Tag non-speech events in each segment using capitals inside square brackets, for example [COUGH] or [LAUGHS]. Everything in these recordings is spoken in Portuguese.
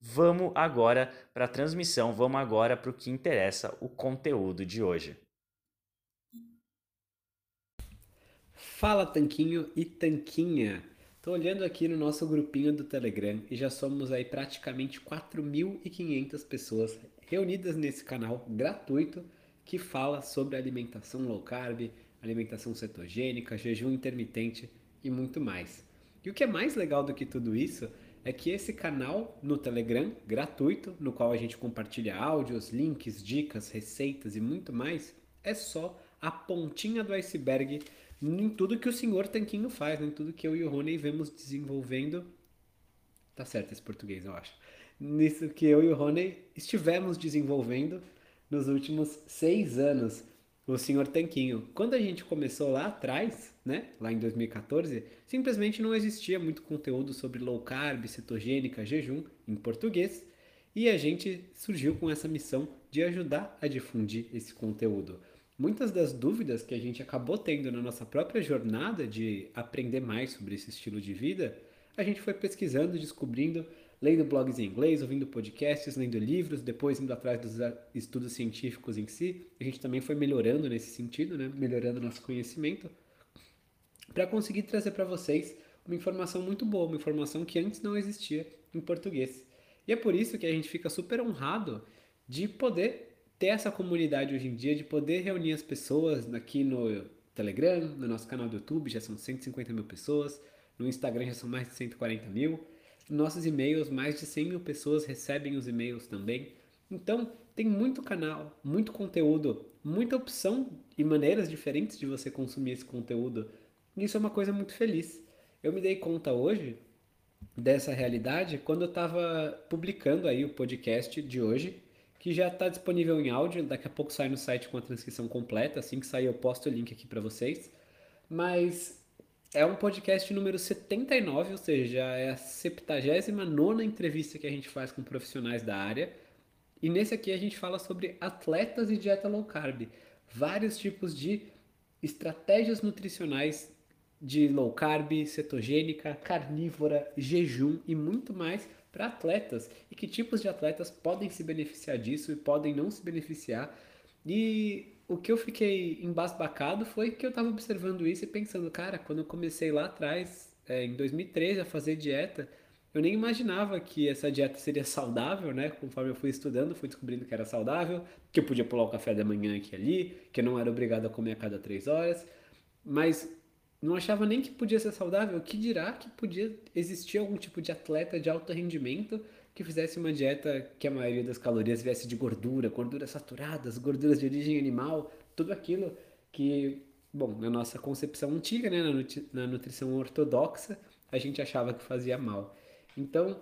Vamos agora para a transmissão, vamos agora para o que interessa, o conteúdo de hoje. Fala Tanquinho e Tanquinha! Estou olhando aqui no nosso grupinho do Telegram e já somos aí praticamente 4.500 pessoas reunidas nesse canal gratuito que fala sobre alimentação low carb, alimentação cetogênica, jejum intermitente e muito mais. E o que é mais legal do que tudo isso é que esse canal no Telegram, gratuito, no qual a gente compartilha áudios, links, dicas, receitas e muito mais, é só a pontinha do iceberg em tudo que o senhor Tanquinho faz, em tudo que eu e o Rony vemos desenvolvendo. Tá certo esse português, eu acho. Nisso que eu e o Rony estivemos desenvolvendo nos últimos seis anos o Senhor Tanquinho. Quando a gente começou lá atrás, né, lá em 2014, simplesmente não existia muito conteúdo sobre low carb, cetogênica, jejum em português, e a gente surgiu com essa missão de ajudar a difundir esse conteúdo. Muitas das dúvidas que a gente acabou tendo na nossa própria jornada de aprender mais sobre esse estilo de vida, a gente foi pesquisando, descobrindo lendo blogs em inglês, ouvindo podcasts, lendo livros, depois indo atrás dos estudos científicos em si. A gente também foi melhorando nesse sentido, né? melhorando nosso conhecimento, para conseguir trazer para vocês uma informação muito boa, uma informação que antes não existia em português. E é por isso que a gente fica super honrado de poder ter essa comunidade hoje em dia, de poder reunir as pessoas aqui no Telegram, no nosso canal do YouTube, já são 150 mil pessoas, no Instagram já são mais de 140 mil. Nossos e-mails, mais de 100 mil pessoas recebem os e-mails também. Então, tem muito canal, muito conteúdo, muita opção e maneiras diferentes de você consumir esse conteúdo. Isso é uma coisa muito feliz. Eu me dei conta hoje dessa realidade quando eu estava publicando aí o podcast de hoje, que já está disponível em áudio. Daqui a pouco sai no site com a transcrição completa. Assim que sair, eu posto o link aqui para vocês. Mas é um podcast número 79, ou seja, é a 79 entrevista que a gente faz com profissionais da área. E nesse aqui a gente fala sobre atletas e dieta low carb. Vários tipos de estratégias nutricionais de low carb, cetogênica, carnívora, jejum e muito mais para atletas. E que tipos de atletas podem se beneficiar disso e podem não se beneficiar. E o que eu fiquei embasbacado foi que eu estava observando isso e pensando, cara, quando eu comecei lá atrás, é, em 2013, a fazer dieta, eu nem imaginava que essa dieta seria saudável, né? Conforme eu fui estudando, fui descobrindo que era saudável, que eu podia pular o café da manhã aqui ali, que eu não era obrigado a comer a cada três horas, mas não achava nem que podia ser saudável. Que dirá que podia existir algum tipo de atleta de alto rendimento que fizesse uma dieta que a maioria das calorias viesse de gordura, gorduras saturadas, gorduras de origem animal, tudo aquilo que, bom, na nossa concepção antiga, né, na, nutrição ortodoxa, a gente achava que fazia mal. Então,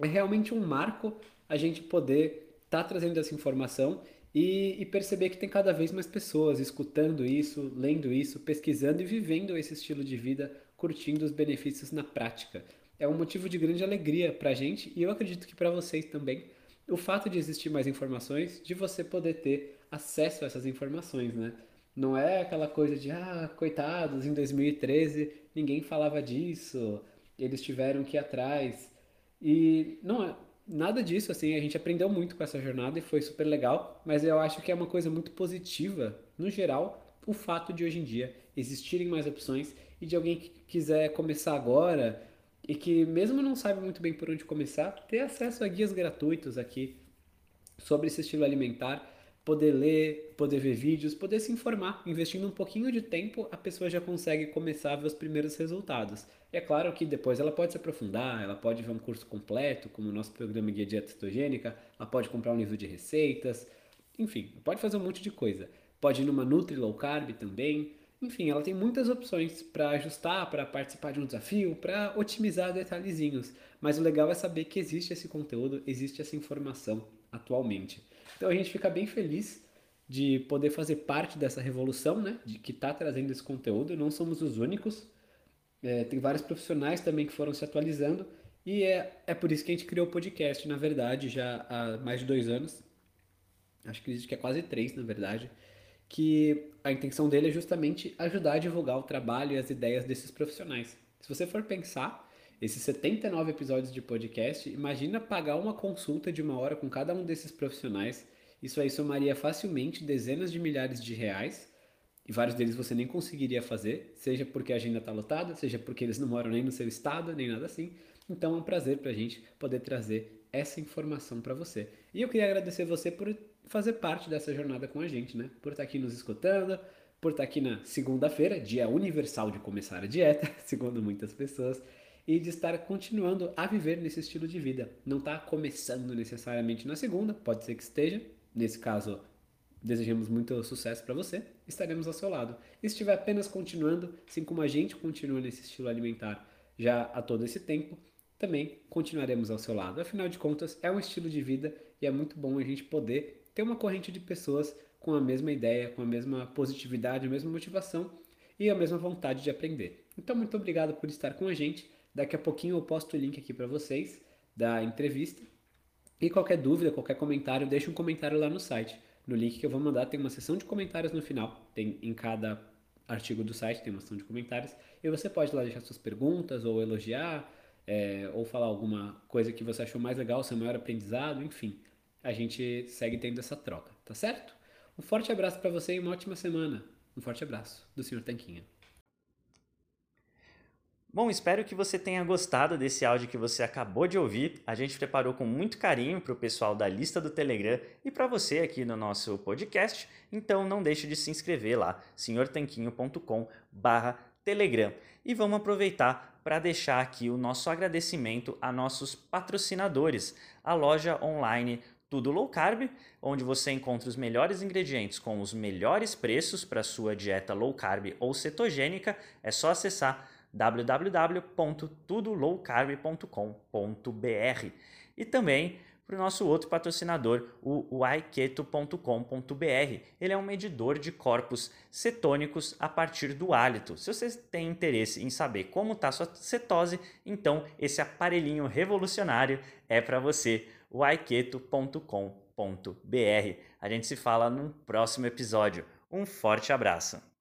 é realmente um marco a gente poder estar tá trazendo essa informação e, e, perceber que tem cada vez mais pessoas escutando isso, lendo isso, pesquisando e vivendo esse estilo de vida, curtindo os benefícios na prática. É um motivo de grande alegria para a gente e eu acredito que para vocês também. O fato de existir mais informações, de você poder ter acesso a essas informações, né? Não é aquela coisa de, ah, coitados, em 2013 ninguém falava disso, eles tiveram que ir atrás. E não é nada disso, assim, a gente aprendeu muito com essa jornada e foi super legal, mas eu acho que é uma coisa muito positiva, no geral, o fato de hoje em dia existirem mais opções e de alguém que quiser começar agora e que mesmo não sabe muito bem por onde começar, ter acesso a guias gratuitos aqui sobre esse estilo alimentar poder ler, poder ver vídeos, poder se informar. Investindo um pouquinho de tempo, a pessoa já consegue começar a ver os primeiros resultados. E é claro que depois ela pode se aprofundar, ela pode ver um curso completo, como o nosso programa Guia Dieta Cetogênica, ela pode comprar um livro de receitas, enfim, pode fazer um monte de coisa. Pode ir numa Nutri Low Carb também. Enfim, ela tem muitas opções para ajustar, para participar de um desafio, para otimizar detalhezinhos. Mas o legal é saber que existe esse conteúdo, existe essa informação atualmente. Então a gente fica bem feliz de poder fazer parte dessa revolução, né? De que está trazendo esse conteúdo. Não somos os únicos. É, tem vários profissionais também que foram se atualizando. E é, é por isso que a gente criou o podcast, na verdade, já há mais de dois anos. Acho que é quase três, na verdade. Que a intenção dele é justamente ajudar a divulgar o trabalho e as ideias desses profissionais. Se você for pensar, esses 79 episódios de podcast, imagina pagar uma consulta de uma hora com cada um desses profissionais. Isso aí somaria facilmente dezenas de milhares de reais. E vários deles você nem conseguiria fazer, seja porque a agenda está lotada, seja porque eles não moram nem no seu estado, nem nada assim. Então é um prazer para a gente poder trazer essa informação para você. E eu queria agradecer você por fazer parte dessa jornada com a gente, né? Por estar aqui nos escutando, por estar aqui na segunda-feira, dia universal de começar a dieta, [LAUGHS] segundo muitas pessoas e de estar continuando a viver nesse estilo de vida. Não está começando necessariamente na segunda, pode ser que esteja. Nesse caso, desejamos muito sucesso para você. Estaremos ao seu lado. E se estiver apenas continuando, assim como a gente continua nesse estilo alimentar já há todo esse tempo, também continuaremos ao seu lado. Afinal de contas, é um estilo de vida e é muito bom a gente poder ter uma corrente de pessoas com a mesma ideia, com a mesma positividade, a mesma motivação e a mesma vontade de aprender. Então, muito obrigado por estar com a gente. Daqui a pouquinho eu posto o link aqui para vocês da entrevista. E qualquer dúvida, qualquer comentário, deixe um comentário lá no site. No link que eu vou mandar tem uma seção de comentários no final. Tem em cada artigo do site tem uma seção de comentários. E você pode lá deixar suas perguntas ou elogiar é, ou falar alguma coisa que você achou mais legal, seu maior aprendizado, enfim. A gente segue tendo essa troca, tá certo? Um forte abraço para você e uma ótima semana. Um forte abraço do Sr. Tanquinha. Bom, espero que você tenha gostado desse áudio que você acabou de ouvir. A gente preparou com muito carinho para o pessoal da lista do Telegram e para você aqui no nosso podcast. Então não deixe de se inscrever lá, senhortanquinho.com/telegram. E vamos aproveitar para deixar aqui o nosso agradecimento a nossos patrocinadores, a loja online tudo Low Carb, onde você encontra os melhores ingredientes com os melhores preços para sua dieta low carb ou cetogênica. É só acessar www.tudolowcarb.com.br e também para o nosso outro patrocinador, o aiketo.com.br. Ele é um medidor de corpos cetônicos a partir do hálito. Se você tem interesse em saber como está sua cetose, então esse aparelhinho revolucionário é para você, o aiketo.com.br. A gente se fala no próximo episódio. Um forte abraço!